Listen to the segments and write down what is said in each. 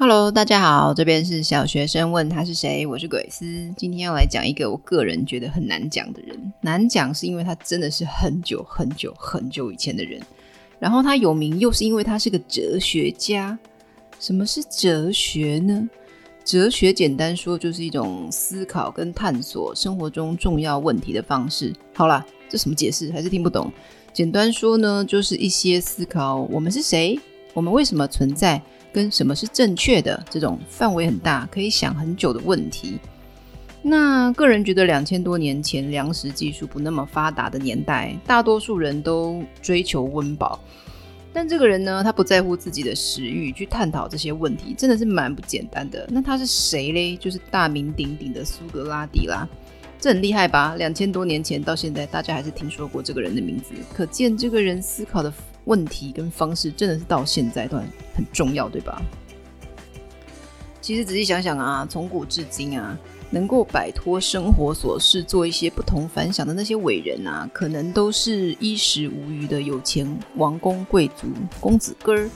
Hello，大家好，这边是小学生问他是谁，我是鬼斯。今天要来讲一个我个人觉得很难讲的人，难讲是因为他真的是很久很久很久以前的人，然后他有名又是因为他是个哲学家。什么是哲学呢？哲学简单说就是一种思考跟探索生活中重要问题的方式。好啦，这什么解释？还是听不懂。简单说呢，就是一些思考我们是谁，我们为什么存在。跟什么是正确的这种范围很大，可以想很久的问题。那个人觉得，两千多年前粮食技术不那么发达的年代，大多数人都追求温饱。但这个人呢，他不在乎自己的食欲，去探讨这些问题，真的是蛮不简单的。那他是谁嘞？就是大名鼎鼎的苏格拉底啦。这很厉害吧？两千多年前到现在，大家还是听说过这个人的名字，可见这个人思考的问题跟方式真的是到现在都很重要，对吧？其实仔细想想啊，从古至今啊，能够摆脱生活琐事，做一些不同凡响的那些伟人啊，可能都是衣食无余的有钱王公贵族公子哥儿。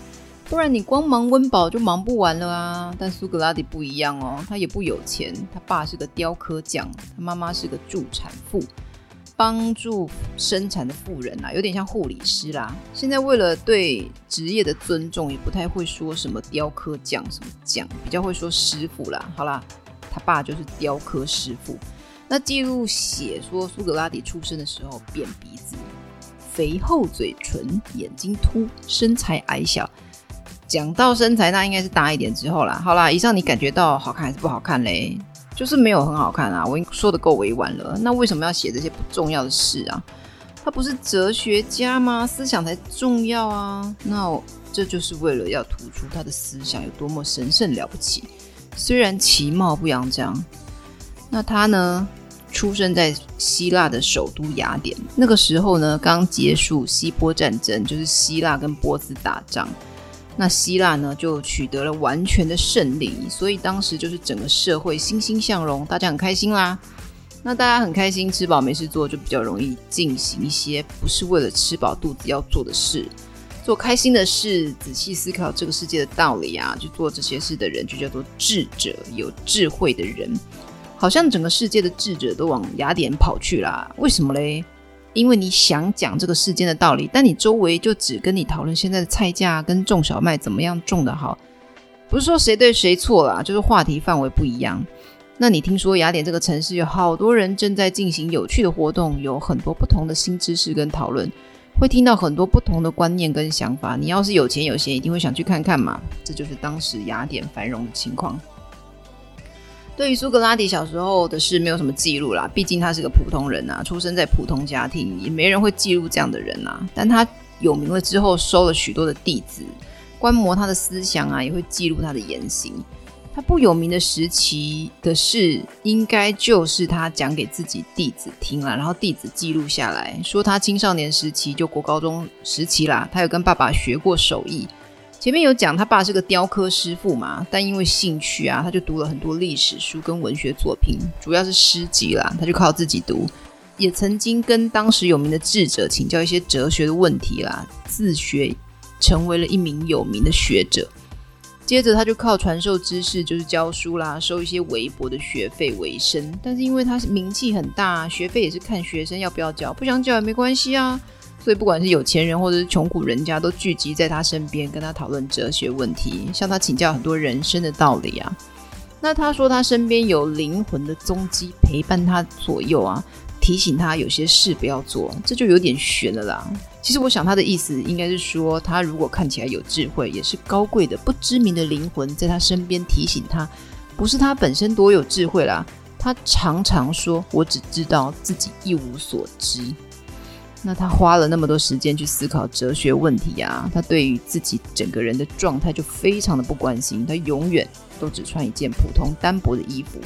不然你光忙温饱就忙不完了啊！但苏格拉底不一样哦，他也不有钱，他爸是个雕刻匠，他妈妈是个助产妇，帮助生产的妇人啊，有点像护理师啦。现在为了对职业的尊重，也不太会说什么雕刻匠什么匠，比较会说师傅啦。好啦，他爸就是雕刻师傅。那记录写说，苏格拉底出生的时候扁鼻子、肥厚嘴唇、眼睛凸、身材矮小。讲到身材，那应该是大一点之后啦。好啦，以上你感觉到好看还是不好看嘞？就是没有很好看啊。我已经说得够委婉了。那为什么要写这些不重要的事啊？他不是哲学家吗？思想才重要啊。那这就是为了要突出他的思想有多么神圣了不起。虽然其貌不扬这样。那他呢，出生在希腊的首都雅典。那个时候呢，刚结束希波战争，就是希腊跟波斯打仗。那希腊呢，就取得了完全的胜利，所以当时就是整个社会欣欣向荣，大家很开心啦。那大家很开心，吃饱没事做，就比较容易进行一些不是为了吃饱肚子要做的事，做开心的事，仔细思考这个世界的道理啊，去做这些事的人就叫做智者，有智慧的人。好像整个世界的智者都往雅典跑去啦，为什么嘞？因为你想讲这个世间的道理，但你周围就只跟你讨论现在的菜价跟种小麦怎么样种的好，不是说谁对谁错啦，就是话题范围不一样。那你听说雅典这个城市有好多人正在进行有趣的活动，有很多不同的新知识跟讨论，会听到很多不同的观念跟想法。你要是有钱有闲，一定会想去看看嘛。这就是当时雅典繁荣的情况。对于苏格拉底小时候的事，没有什么记录啦。毕竟他是个普通人啊，出生在普通家庭，也没人会记录这样的人啊。但他有名了之后，收了许多的弟子，观摩他的思想啊，也会记录他的言行。他不有名的时期的事，应该就是他讲给自己弟子听了，然后弟子记录下来，说他青少年时期就国高中时期啦，他有跟爸爸学过手艺。前面有讲他爸是个雕刻师傅嘛，但因为兴趣啊，他就读了很多历史书跟文学作品，主要是诗集啦，他就靠自己读。也曾经跟当时有名的智者请教一些哲学的问题啦，自学成为了一名有名的学者。接着他就靠传授知识，就是教书啦，收一些微薄的学费为生。但是因为他是名气很大，学费也是看学生要不要交，不想交也没关系啊。所以，不管是有钱人或者是穷苦人家，都聚集在他身边，跟他讨论哲学问题，向他请教很多人生的道理啊。那他说他身边有灵魂的踪迹陪伴他左右啊，提醒他有些事不要做，这就有点玄了啦。其实我想他的意思应该是说，他如果看起来有智慧，也是高贵的不知名的灵魂在他身边提醒他，不是他本身多有智慧啦。他常常说：“我只知道自己一无所知。”那他花了那么多时间去思考哲学问题啊，他对于自己整个人的状态就非常的不关心，他永远都只穿一件普通单薄的衣服。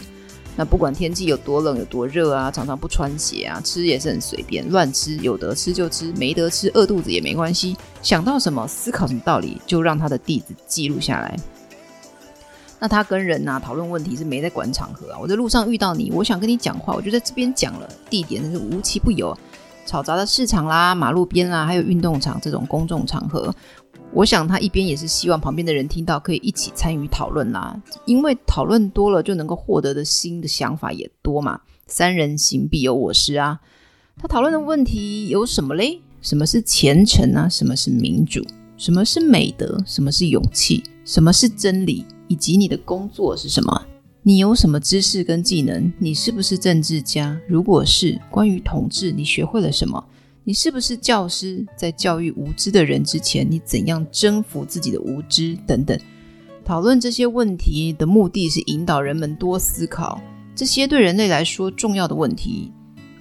那不管天气有多冷有多热啊，常常不穿鞋啊，吃也是很随便乱吃，有得吃就吃，没得吃饿肚子也没关系。想到什么思考什么道理，就让他的弟子记录下来。那他跟人啊讨论问题是没在管场合啊，我在路上遇到你，我想跟你讲话，我就在这边讲了，地点是无奇不有。嘈杂的市场啦、马路边啦，还有运动场这种公众场合，我想他一边也是希望旁边的人听到，可以一起参与讨论啦。因为讨论多了，就能够获得的新的想法也多嘛。三人行必有我师啊。他讨论的问题有什么嘞？什么是虔诚啊？什么是民主？什么是美德？什么是勇气？什么是真理？以及你的工作是什么？你有什么知识跟技能？你是不是政治家？如果是，关于统治，你学会了什么？你是不是教师？在教育无知的人之前，你怎样征服自己的无知？等等，讨论这些问题的目的是引导人们多思考这些对人类来说重要的问题，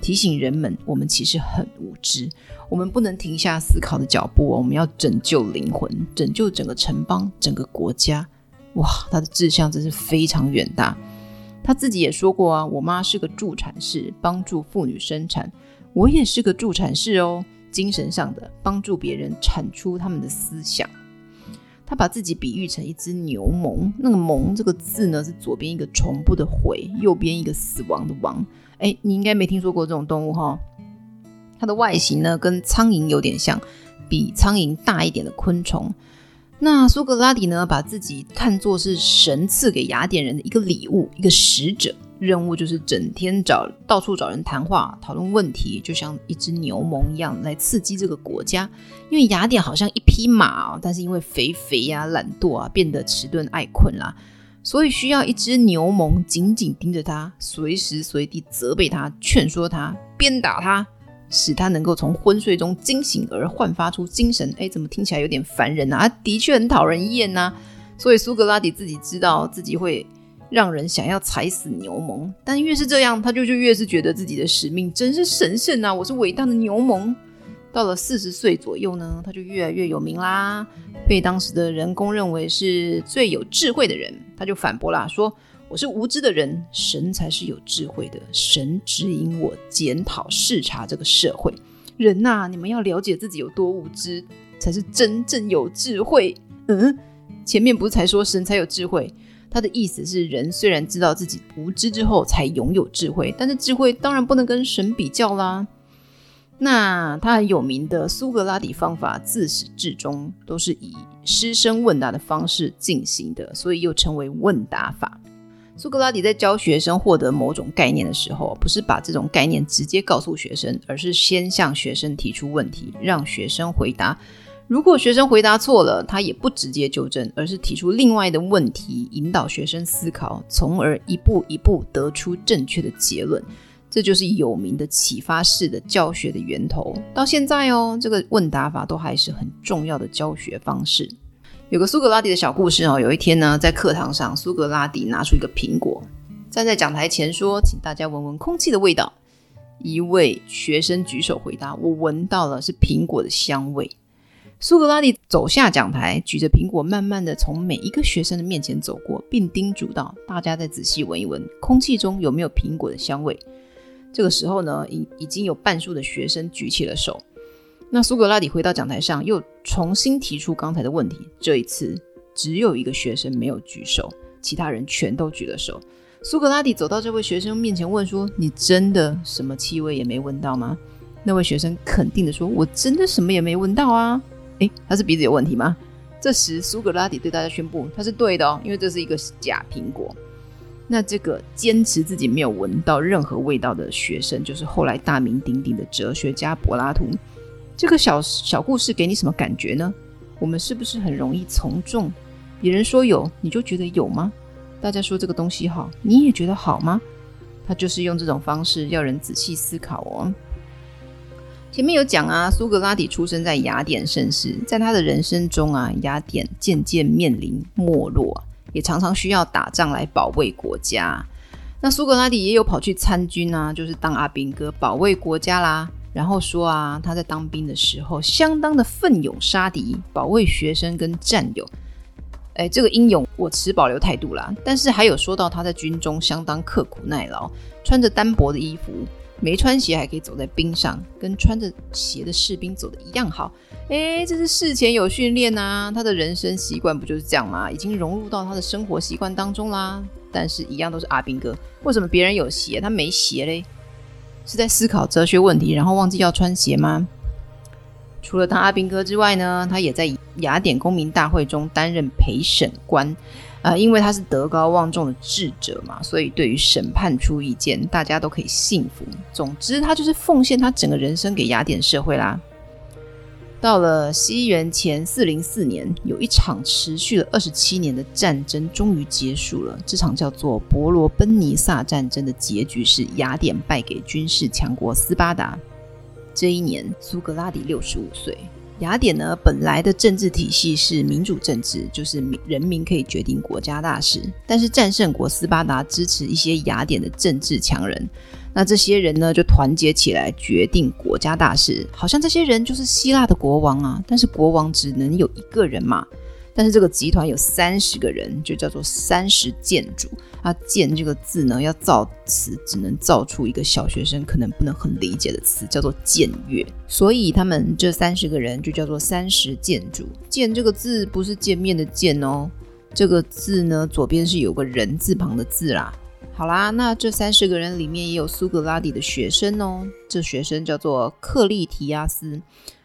提醒人们我们其实很无知，我们不能停下思考的脚步，我们要拯救灵魂，拯救整个城邦、整个国家。哇，他的志向真是非常远大。他自己也说过啊，我妈是个助产士，帮助妇女生产。我也是个助产士哦，精神上的帮助别人产出他们的思想。他把自己比喻成一只牛虻，那个“虻”这个字呢，是左边一个虫部的“悔”，右边一个死亡的“亡”。哎，你应该没听说过这种动物哈、它的外形呢，跟苍蝇有点像，比苍蝇大一点的昆虫。那苏格拉底呢，把自己看作是神赐给雅典人的一个礼物，一个使者。任务就是整天找到处找人谈话，讨论问题，就像一只牛虻一样来刺激这个国家。因为雅典好像一匹马哦，但是因为肥肥呀、啊、懒惰啊，变得迟钝爱困啦，所以需要一只牛虻紧紧盯着他，随时随地责备他、劝说他、鞭打他，使他能够从昏睡中惊醒而焕发出精神。哎，怎么听起来有点烦人啊？的确很讨人厌呐、所以苏格拉底自己知道自己会。让人想要踩死牛虻，但越是这样，他就就越是觉得自己的使命真是神圣啊！我是伟大的牛虻。到了四十岁左右呢，他就越来越有名啦，被当时的人公认为是最有智慧的人。他就反驳啦，说我是无知的人，神才是有智慧的，神指引我检讨视察这个社会。人呐、你们要了解自己有多无知，才是真正有智慧。嗯，前面不是才说神才有智慧？他的意思是，人虽然知道自己无知之后才拥有智慧，但是智慧当然不能跟神比较啦。那他很有名的苏格拉底方法，自始至终都是以师生问答的方式进行的，所以又称为问答法。苏格拉底在教学生获得某种概念的时候，不是把这种概念直接告诉学生，而是先向学生提出问题，让学生回答。如果学生回答错了，他也不直接纠正，而是提出另外的问题，引导学生思考，从而一步一步得出正确的结论。这就是有名的启发式的教学的源头。到现在哦，这个问答法都还是很重要的教学方式。有个苏格拉底的小故事哦，有一天呢，在课堂上，苏格拉底拿出一个苹果，站在讲台前说：“请大家闻闻空气的味道。”一位学生举手回答：“我闻到了，是苹果的香味。”苏格拉底走下讲台，举着苹果，慢慢地从每一个学生的面前走过，并叮嘱道：“大家再仔细闻一闻，空气中有没有苹果的香味？”这个时候呢，已已经有半数的学生举起了手。那苏格拉底回到讲台上，又重新提出刚才的问题。这一次，只有一个学生没有举手，其他人全都举了手。苏格拉底走到这位学生面前，问说：“你真的什么气味也没闻到吗？”那位学生肯定地说：“我真的什么也没闻到啊。”诶，他是鼻子有问题吗？这时苏格拉底对大家宣布，他是对的哦，因为这是一个假苹果。那这个坚持自己没有闻到任何味道的学生，就是后来大名鼎鼎的哲学家柏拉图。这个小小故事给你什么感觉呢？我们是不是很容易从众？别人说有，你就觉得有吗？大家说这个东西好，你也觉得好吗？他就是用这种方式要人仔细思考哦。前面有讲啊，苏格拉底出生在雅典盛世，在他的人生中啊，雅典渐渐面临没落，也常常需要打仗来保卫国家。那苏格拉底也有跑去参军啊，就是当阿兵哥保卫国家啦。然后说啊，他在当兵的时候相当的奋勇杀敌，保卫学生跟战友。哎，这个英勇我持保留态度啦。但是还有说到他在军中相当刻苦耐劳，穿着单薄的衣服。没穿鞋还可以走在冰上，跟穿着鞋的士兵走的一样好。诶，这是事前有训练呐，他的人生习惯不就是这样吗？已经融入到他的生活习惯当中啦。但是，一样都是阿兵哥，为什么别人有鞋，他没鞋嘞？是在思考哲学问题，然后忘记要穿鞋吗？除了当阿兵哥之外呢，他也在雅典公民大会中担任陪审官。啊、呃，因为他是德高望重的智者嘛，所以对于审判出意见，大家都可以信服。总之，他就是奉献他整个人生给雅典社会啦。到了西元前四零四年，有一场持续了二十七年的战争终于结束了。这场叫做伯罗奔尼撒战争的结局是雅典败给军事强国斯巴达。这一年，苏格拉底六十五岁。雅典呢，本来的政治体系是民主政治，就是人民可以决定国家大事。但是战胜国斯巴达支持一些雅典的政治强人，那这些人呢就团结起来决定国家大事，好像这些人就是希腊的国王啊。但是国王只能有一个人嘛。但是这个集团有三十个人，就叫做三十舰主。啊，建这个字呢，要造词只能造出一个小学生可能不能很理解的词，叫做僭越。所以他们这三十个人就叫做三十舰主。舰这个字不是见面的见哦，这个字呢左边是有个人字旁的字啦。好啦，那这三十个人里面也有苏格拉底的学生哦，这学生叫做克利提亚斯。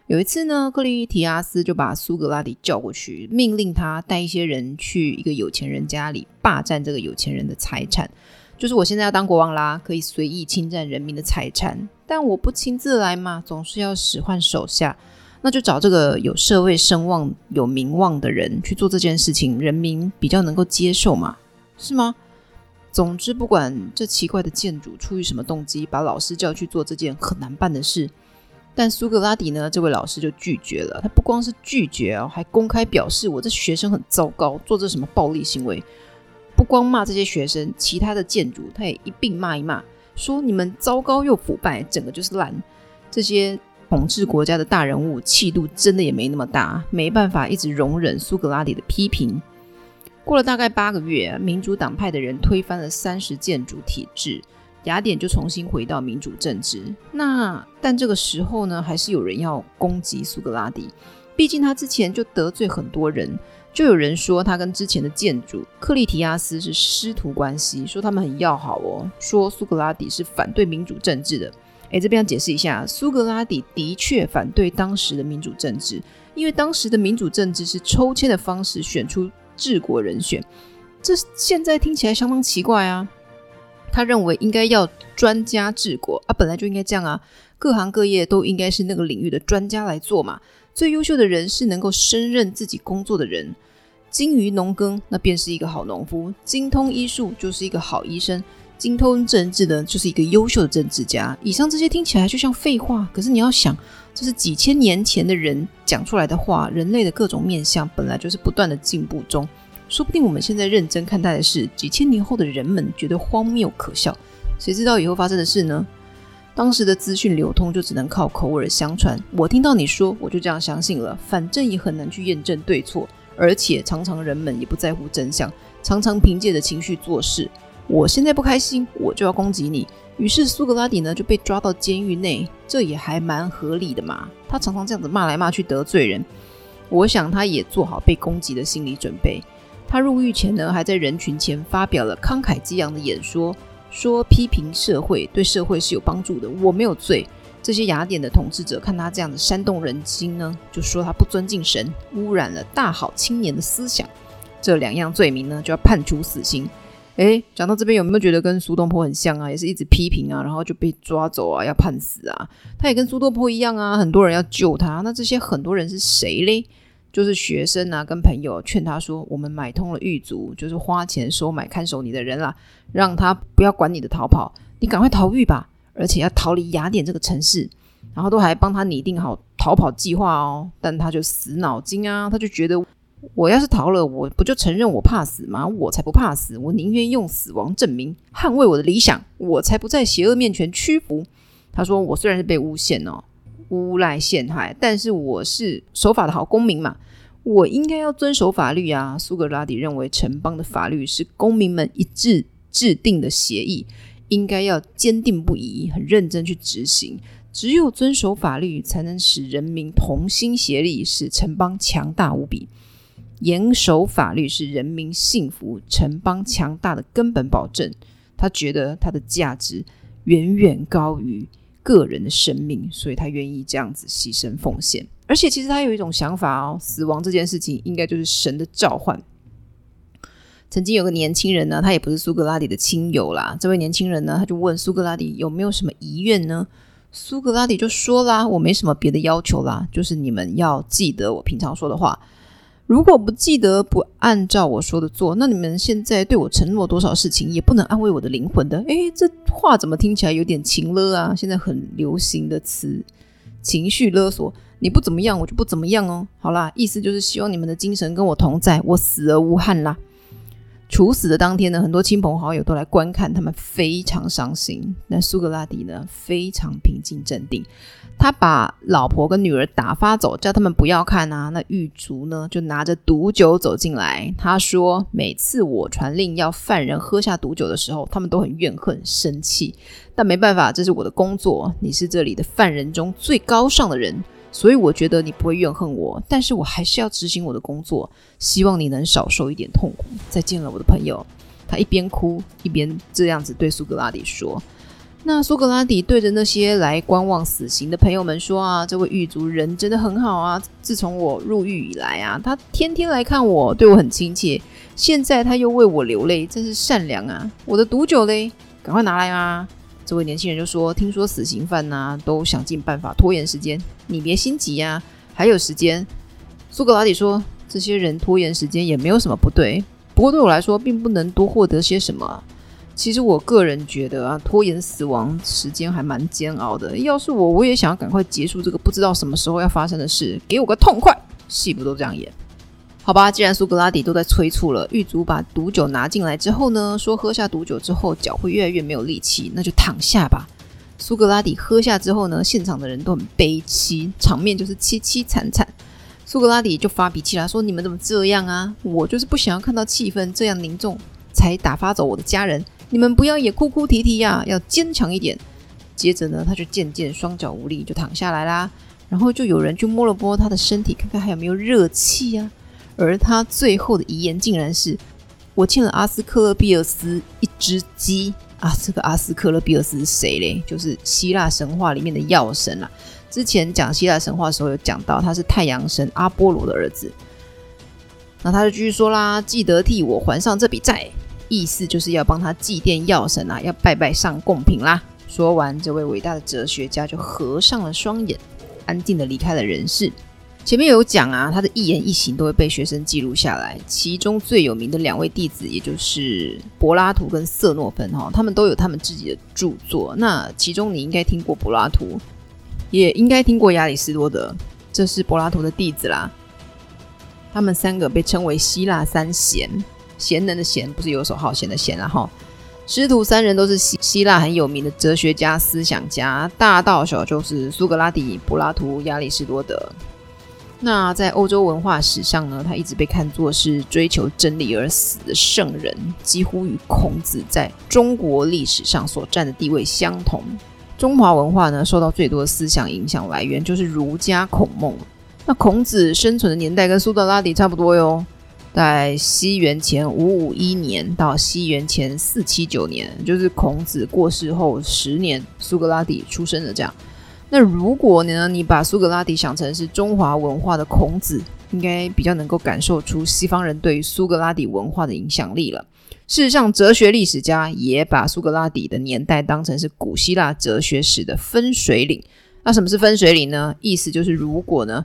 有一次呢，克利提亚斯就把苏格拉底叫过去，命令他带一些人去一个有钱人家里霸占这个有钱人的财产。就是我现在要当国王啦，可以随意侵占人民的财产，但我不亲自来嘛，总是要使唤手下。那就找这个有社会声望、有名望的人去做这件事情，人民比较能够接受嘛，是吗？总之，不管这奇怪的建筑出于什么动机，把老师叫去做这件很难办的事。但苏格拉底呢？这位老师就拒绝了。他不光是拒绝哦，还公开表示我这学生很糟糕，做这什么暴力行为。不光骂这些学生，其他的建筑他也一并骂一骂，说你们糟糕又腐败，整个就是烂。这些统治国家的大人物气度真的也没那么大，没办法一直容忍苏格拉底的批评。过了大概八个月，民主党派的人推翻了三十建筑体制。雅典就重新回到民主政治。那但这个时候呢，还是有人要攻击苏格拉底。毕竟他之前就得罪很多人，就有人说他跟之前的建主克利提亚斯是师徒关系，说他们很要好哦。说苏格拉底是反对民主政治的。诶，这边要解释一下，苏格拉底的确反对当时的民主政治，因为当时的民主政治是抽签的方式选出治国人选，这现在听起来相当奇怪啊。他认为应该要专家治国啊，本来就应该这样啊，各行各业都应该是那个领域的专家来做嘛。最优秀的人是能够胜任自己工作的人，精于农耕，那便是一个好农夫；精通医术，就是一个好医生；精通政治的，就是一个优秀的政治家。以上这些听起来就像废话，可是你要想，这是几千年前的人讲出来的话。人类的各种面相本来就是不断的进步中。说不定我们现在认真看待的是几千年后的人们觉得荒谬可笑，谁知道以后发生的事呢？当时的资讯流通就只能靠口耳相传，我听到你说，我就这样相信了，反正也很难去验证对错，而且常常人们也不在乎真相，常常凭借着情绪做事。我现在不开心，我就要攻击你。于是苏格拉底呢就被抓到监狱内，这也还蛮合理的嘛。他常常这样子骂来骂去得罪人，我想他也做好被攻击的心理准备。他入狱前呢，还在人群前发表了慷慨激昂的演说，说批评社会对社会是有帮助的。我没有罪。这些雅典的统治者看他这样的煽动人心呢，就说他不尊敬神，污染了大好青年的思想。这两样罪名呢，就要判处死刑。诶，讲到这边有没有觉得跟苏东坡很像啊？也是一直批评啊，然后就被抓走啊，要判死啊。他也跟苏东坡一样啊，很多人要救他。那这些很多人是谁嘞？就是学生啊，跟朋友劝他说：“我们买通了狱卒，就是花钱收买看守你的人啦，让他不要管你的逃跑，你赶快逃狱吧，而且要逃离雅典这个城市。”然后都还帮他拟定好逃跑计划哦。但他就死脑筋啊，他就觉得我要是逃了，我不就承认我怕死吗？我才不怕死，我宁愿用死亡证明捍卫我的理想，我才不在邪恶面前屈服。他说：“我虽然是被诬陷哦。”诬赖陷害，但是我是守法的好公民嘛，我应该要遵守法律啊。苏格拉底认为城邦的法律是公民们一致制定的协议，应该要坚定不移、很认真去执行。只有遵守法律，才能使人民同心协力，使城邦强大无比。严守法律是人民幸福、城邦强大的根本保证。他觉得他的价值远远高于个人的生命，所以他愿意这样子牺牲奉献。而且其实他有一种想法哦，死亡这件事情应该就是神的召唤。曾经有个年轻人呢，他也不是苏格拉底的亲友啦。这位年轻人呢，他就问苏格拉底有没有什么遗愿呢？苏格拉底就说啦：“我没什么别的要求啦，就是你们要记得我平常说的话。如果不记得，不按照我说的做，那你们现在对我承诺多少事情，也不能安慰我的灵魂的。”诶，这话怎么听起来有点情勒啊？现在很流行的词，情绪勒索。你不怎么样，我就不怎么样哦。好啦，意思就是希望你们的精神跟我同在，我死而无憾啦。处死的当天呢，很多亲朋好友都来观看，他们非常伤心。那苏格拉底呢，非常平静镇定，他把老婆跟女儿打发走，叫他们不要看啊。那狱卒呢，就拿着毒酒走进来。他说，每次我传令要犯人喝下毒酒的时候，他们都很怨恨、生气，但没办法，这是我的工作。你是这里的犯人中最高尚的人。所以我觉得你不会怨恨我，但是我还是要执行我的工作，希望你能少受一点痛苦。再见了，我的朋友。他一边哭一边这样子对苏格拉底说。那苏格拉底对着那些来观望死刑的朋友们说啊，这位狱卒人真的很好啊。自从我入狱以来啊，他天天来看我，对我很亲切。现在他又为我流泪，真是善良啊。我的毒酒嘞，赶快拿来啊！这位年轻人就说：“听说死刑犯呐、都想尽办法拖延时间。你别心急呀、还有时间。”苏格拉底说：“这些人拖延时间也没有什么不对，不过对我来说，并不能多获得些什么。其实我个人觉得啊，拖延死亡时间还蛮煎熬的。要是我，我也想要赶快结束这个不知道什么时候要发生的事，给我个痛快。戏不都这样演？”好吧，既然苏格拉底都在催促了，狱卒把毒酒拿进来之后呢，说喝下毒酒之后脚会越来越没有力气，那就躺下吧。苏格拉底喝下之后呢，现场的人都很悲戚，场面就是凄凄惨惨。苏格拉底就发脾气了，说：“你们怎么这样啊？我就是不想要看到气氛这样凝重，才打发走我的家人。你们不要也哭哭啼啼呀，要坚强一点。”接着呢，他就渐渐双脚无力，就躺下来啦。然后就有人去摸了摸他的身体，看看还有没有热气呀。而他最后的遗言竟然是：“我欠了阿斯克勒庇尔斯一只鸡啊！”这个阿斯克勒庇尔斯是谁嘞？就是希腊神话里面的药神啦。之前讲希腊神话的时候有讲到，他是太阳神阿波罗的儿子。那他就继续说啦：“记得替我还上这笔债。”意思就是要帮他祭奠药神啊，要拜拜上贡品啦。说完，这位伟大的哲学家就合上了双眼，安静的离开了人世。前面有讲啊，他的一言一行都会被学生记录下来。其中最有名的两位弟子，也就是柏拉图跟色诺芬哈，他们都有他们自己的著作。那其中你应该听过柏拉图，也应该听过亚里士多德，这是柏拉图的弟子啦。他们三个被称为希腊三贤，贤能的贤不是游手好闲的闲啦哈。师徒三人都是希希腊很有名的哲学家、思想家，大到小就是苏格拉底、柏拉图、亚里士多德。那在欧洲文化史上呢，他一直被看作是追求真理而死的圣人，几乎与孔子在中国历史上所占的地位相同。中华文化呢，受到最多的思想影响来源就是儒家孔孟。那孔子生存的年代跟苏格拉底差不多哟，在西元前五五一年到西元前四七九年，就是孔子过世后十年，苏格拉底出生的这样。那如果呢，你把苏格拉底想成是中华文化的孔子，应该比较能够感受出西方人对于苏格拉底文化的影响力了。事实上，哲学历史家也把苏格拉底的年代当成是古希腊哲学史的分水岭。那什么是分水岭呢？意思就是，如果呢，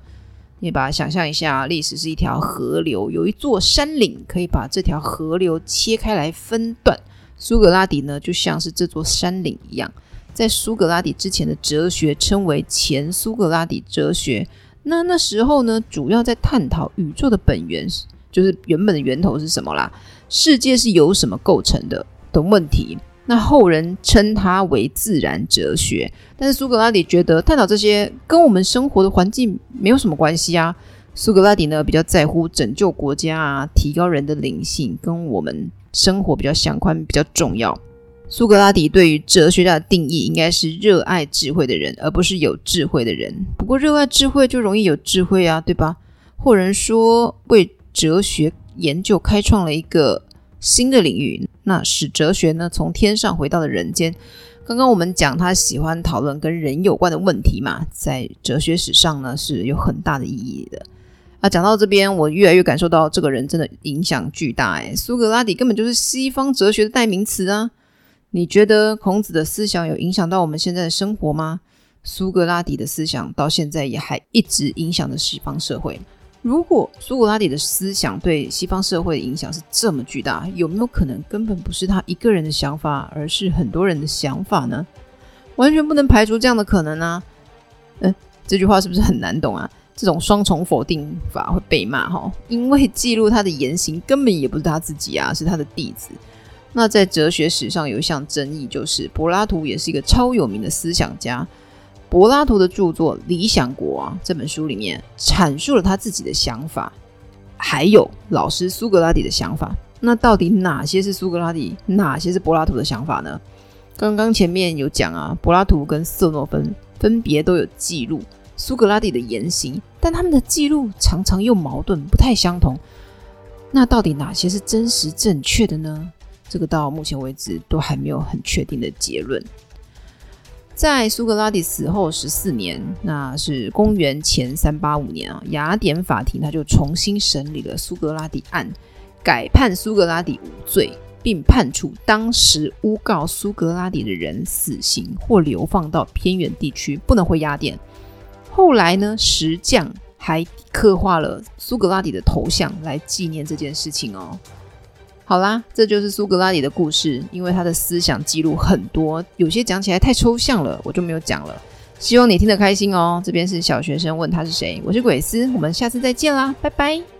你把它想象一下，历史是一条河流，有一座山岭可以把这条河流切开来分段，苏格拉底呢，就像是这座山岭一样。在苏格拉底之前的哲学称为前苏格拉底哲学。那那时候呢，主要在探讨宇宙的本源，就是原本的源头是什么啦？世界是由什么构成的的问题。那后人称它为自然哲学。但是苏格拉底觉得探讨这些跟我们生活的环境没有什么关系啊。苏格拉底呢，比较在乎拯救国家啊，提高人的灵性，跟我们生活比较相关，比较重要。苏格拉底对于哲学家的定义应该是热爱智慧的人，而不是有智慧的人。不过，热爱智慧就容易有智慧啊，对吧？或人说，为哲学研究开创了一个新的领域，那使哲学呢从天上回到了人间，刚刚我们讲他喜欢讨论跟人有关的问题嘛，在哲学史上呢是有很大的意义的。啊，讲到这边，我越来越感受到这个人真的影响巨大。哎，苏格拉底根本就是西方哲学的代名词啊！你觉得孔子的思想有影响到我们现在的生活吗？苏格拉底的思想到现在也还一直影响着西方社会。如果苏格拉底的思想对西方社会的影响是这么巨大，有没有可能根本不是他一个人的想法，而是很多人的想法呢？完全不能排除这样的可能啊！嗯，这句话是不是很难懂啊？这种双重否定法会被骂哈，因为记录他的言行根本也不是他自己啊，是他的弟子。那在哲学史上有一项争议，就是柏拉图也是一个超有名的思想家。柏拉图的著作《理想国》啊，这本书里面阐述了他自己的想法，还有老师苏格拉底的想法。那到底哪些是苏格拉底，哪些是柏拉图的想法呢？刚刚前面有讲啊，柏拉图跟色诺芬分别都有记录苏格拉底的言行，但他们的记录常常又矛盾，不太相同。那到底哪些是真实正确的呢？这个到目前为止都还没有很确定的结论。在苏格拉底死后十四年，那是公元前三八五年啊，雅典法庭他就重新审理了苏格拉底案，改判苏格拉底无罪，并判处当时诬告苏格拉底的人死刑或流放到偏远地区，不能回雅典。后来呢，石匠还刻画了苏格拉底的头像来纪念这件事情哦。好啦，这就是苏格拉底的故事。因为他的思想记录很多，有些讲起来太抽象了，我就没有讲了。希望你听得开心哦。这边是小学生问他是谁，我是鬼斯，我们下次再见啦，拜拜。